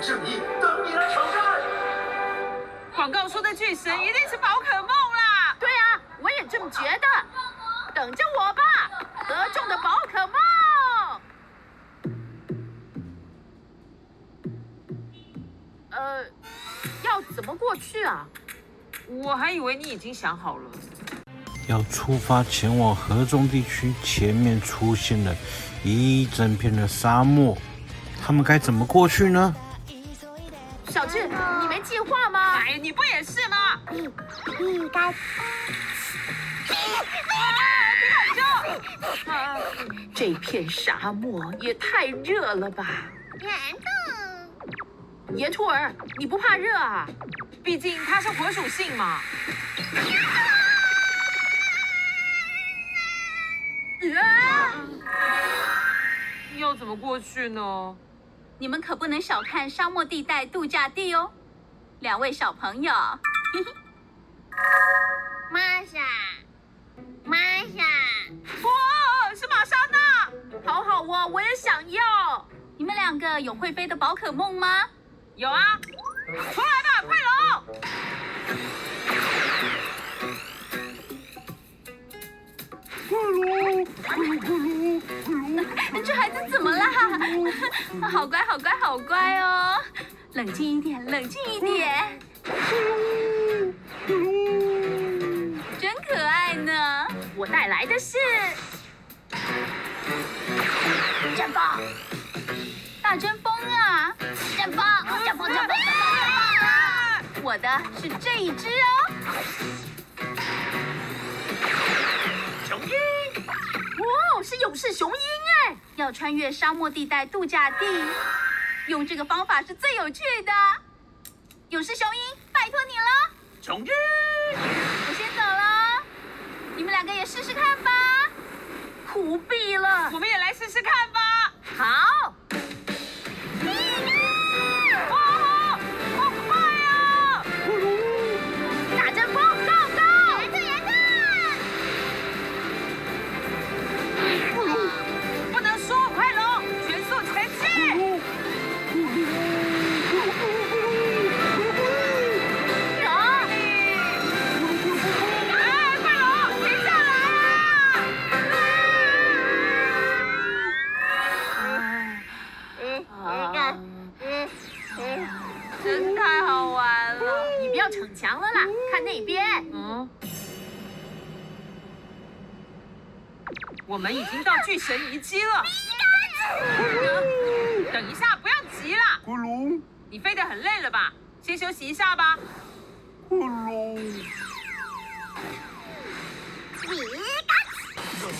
正义等你来挑战。广告说的巨神一定是宝可梦啦！对啊，我也这么觉得。等着我吧，得中的宝可梦。呃，要怎么过去啊？我还以为你已经想好了。要出发前往河中地区，前面出现了一整片的沙漠，他们该怎么过去呢？你你该。啊！这片沙漠也太热了吧！岩兔，岩兔儿，你不怕热啊？毕竟它是火属性嘛。要怎么过去呢？你们可不能小看沙漠地带度假地哦，两位小朋友。玛莎，玛莎，哇，是玛莎娜！好好哦，我也想要。你们两个有会飞的宝可梦吗？有啊，出来吧，快龙！快龙，快龙，快龙，快龙！这孩子怎么啦？好乖，好乖，好乖哦！冷静一点，冷静一点。真可爱呢！我带来的是阵风，大阵风啊！阵风，阵风，阵风，阵风！我的是这一只哦。是勇士雄鹰哎！要穿越沙漠地带度假地，用这个方法是最有趣的。勇士雄鹰，拜托你了。雄鹰，我先走了，你们两个也试试看吧。不必了，我们也来试试看吧。好。啦！看那边。嗯。我们已经到巨神遗迹了。等一下，不要急啦。你飞得很累了吧？先休息一下吧。快龙。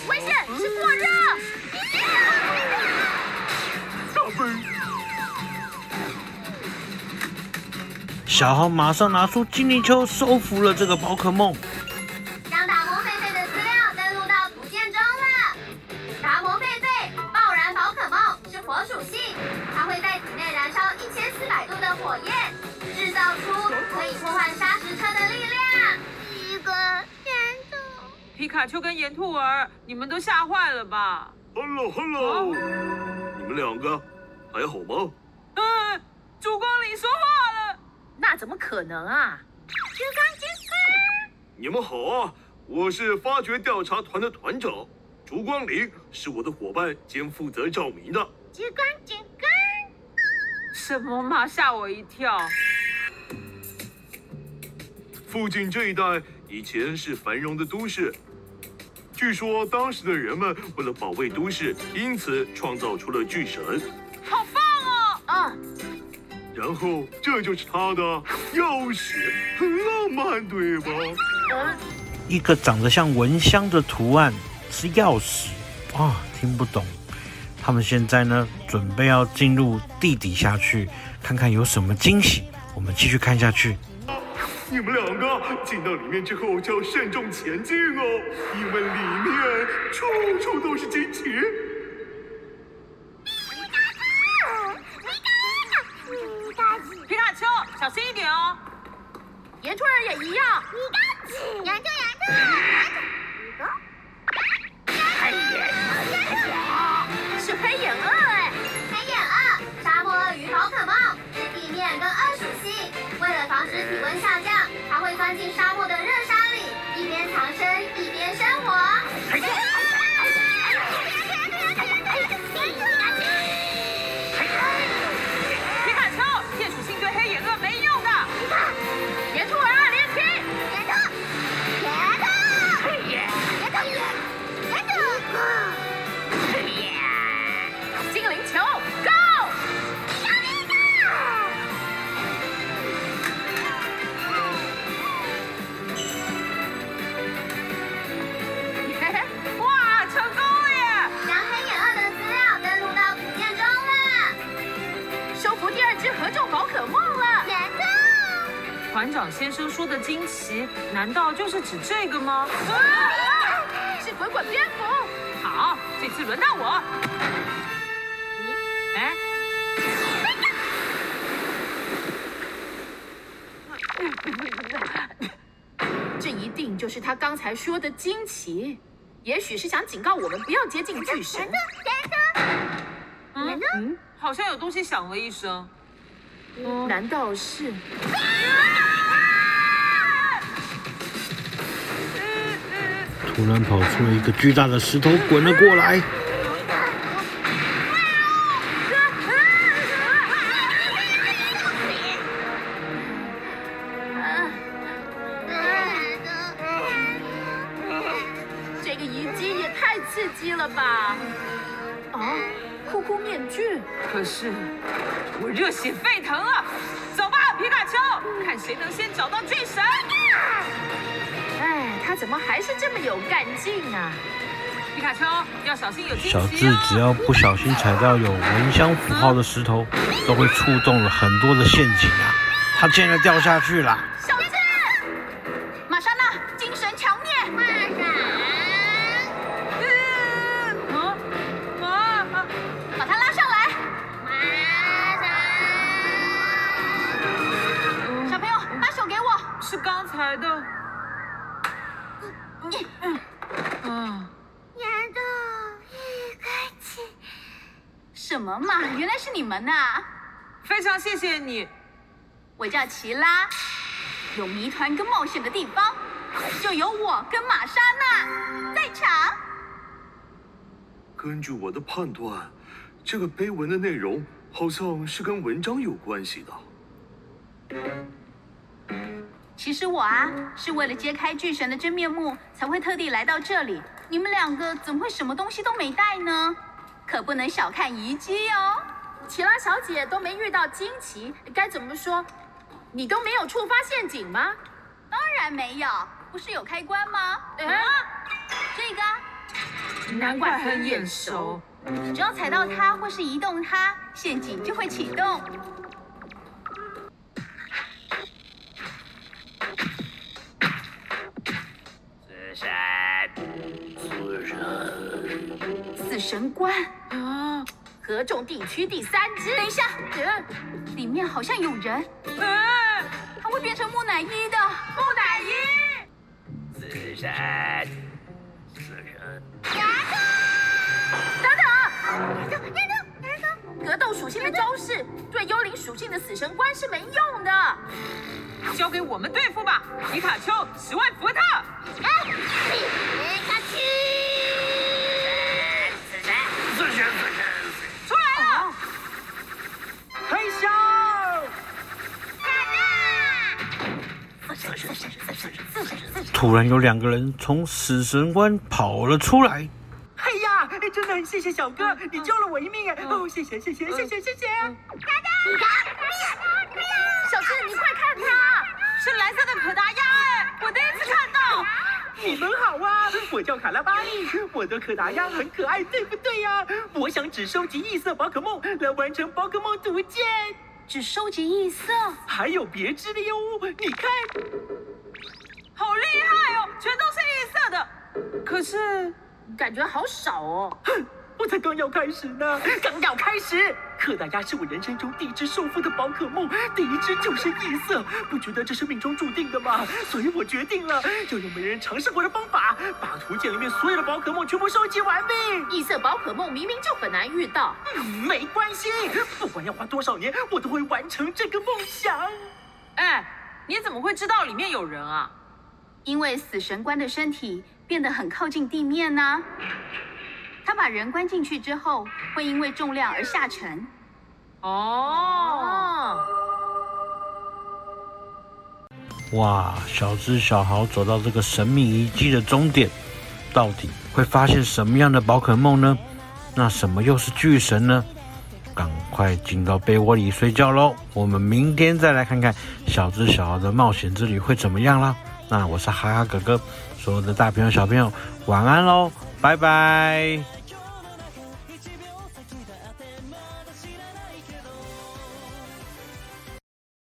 危险，是过热。大飞。小豪马上拿出精灵球，收服了这个宝可梦。将达摩狒狒的资料登录到图鉴中了。达摩狒狒，爆燃宝可梦，是火属性，它会在体内燃烧一千四百度的火焰，制造出可以破坏砂石车的力量。一个岩兔，皮卡丘跟岩兔儿，你们都吓坏了吧？Hello，Hello，hello、啊、你们两个还好吗？嗯，烛光里说话了。那怎么可能啊！珠光，珠光，你们好啊！我是发掘调查团的团长，烛光林是我的伙伴兼负责照明的。珠光，珠光，什么嘛？吓我一跳！附近这一带以前是繁荣的都市，据说当时的人们为了保卫都市，因此创造出了巨神。好棒哦！啊。然后这就是他的钥匙，很浪漫，对吧？一个长得像蚊香的图案是钥匙啊，听不懂。他们现在呢，准备要进入地底下去，看看有什么惊喜。我们继续看下去。你们两个进到里面之后就要慎重前进哦，因为里面处处都是惊奇。小心一点哦。岩兔儿也一样。岩兔岩兔，是黑眼鳄哎。黑眼鳄，沙漠鳄鱼宝可梦，是地面跟鳄属性。为了防止体温下降，它会钻进沙漠的热惊奇，难道就是指这个吗？是滚滚蝙蝠。好，这次轮到我。哎，这一定就是他刚才说的惊奇，也许是想警告我们不要接近巨神。嗯嗯，好像有东西响了一声。难道是？突然跑出了一个巨大的石头，滚了过来。这个遗迹也太刺激了吧！啊，酷酷面具，可是我热血沸腾啊，走吧，皮卡丘，看谁能先找到巨神。哎，他怎么还是这么有干劲啊？皮卡丘要小心有惊喜小哦。智只要不小心踩到有蚊香符号的石头，都会触动了很多的陷阱啊！他竟然掉下去了。小智，玛莎娜，精神强面，嗯啊啊！把他拉上来。小朋友，把手给我。是刚才的。嗯，什么嘛，原来是你们呐、啊！非常谢谢你。我叫奇拉，有谜团跟冒险的地方，就有我跟玛莎娜在场。根据我的判断，这个碑文的内容好像是跟文章有关系的。其实我啊，是为了揭开巨神的真面目，才会特地来到这里。你们两个怎么会什么东西都没带呢？可不能小看遗迹哦。奇拉小姐都没遇到惊奇，该怎么说？你都没有触发陷阱吗？当然没有，不是有开关吗？啊，这个，难怪很眼熟。只要踩到它或是移动它，陷阱就会启动。死神死神官啊！合众地区第三只。等一下，里面好像有人，嗯，他会变成木乃伊的。木乃伊。死神，死神，等等，格斗属性的招式对幽灵属性的死神官是没用的。交给我们对付吧，皮卡丘，十万伏特。死突然有两个人从死神关跑了出来。哎呀，真的很谢谢小哥，你救了我一命哎！哦，谢谢谢谢谢谢谢谢。小智，你快看他！是蓝色的可达鸭哎，我第一次看到。你们好啊，我我叫卡拉巴利，我的可达鸭很可爱，对不对呀？我想只收集异色宝可梦来完成宝可梦图鉴。只收集异色？还有别致的哟，你看，好厉害哦，全都是异色的。可是感觉好少哦。哼。我才刚要开始呢，刚要开始。可达鸭是我人生中第一只受付的宝可梦，第一只就是异色，不觉得这是命中注定的吗？所以我决定了，要用没人尝试过的方法，把图鉴里面所有的宝可梦全部收集完毕。异色宝可梦明明就很难遇到，嗯，没关系，不管要花多少年，我都会完成这个梦想。哎，你怎么会知道里面有人啊？因为死神官的身体变得很靠近地面呢、啊。他把人关进去之后，会因为重量而下沉。哦，哇！小智、小豪走到这个神秘遗迹的终点，到底会发现什么样的宝可梦呢？那什么又是巨神呢？赶快进到被窝里睡觉喽！我们明天再来看看小智、小豪的冒险之旅会怎么样啦。那我是哈哈哥哥，所有的大朋友、小朋友，晚安喽，拜拜。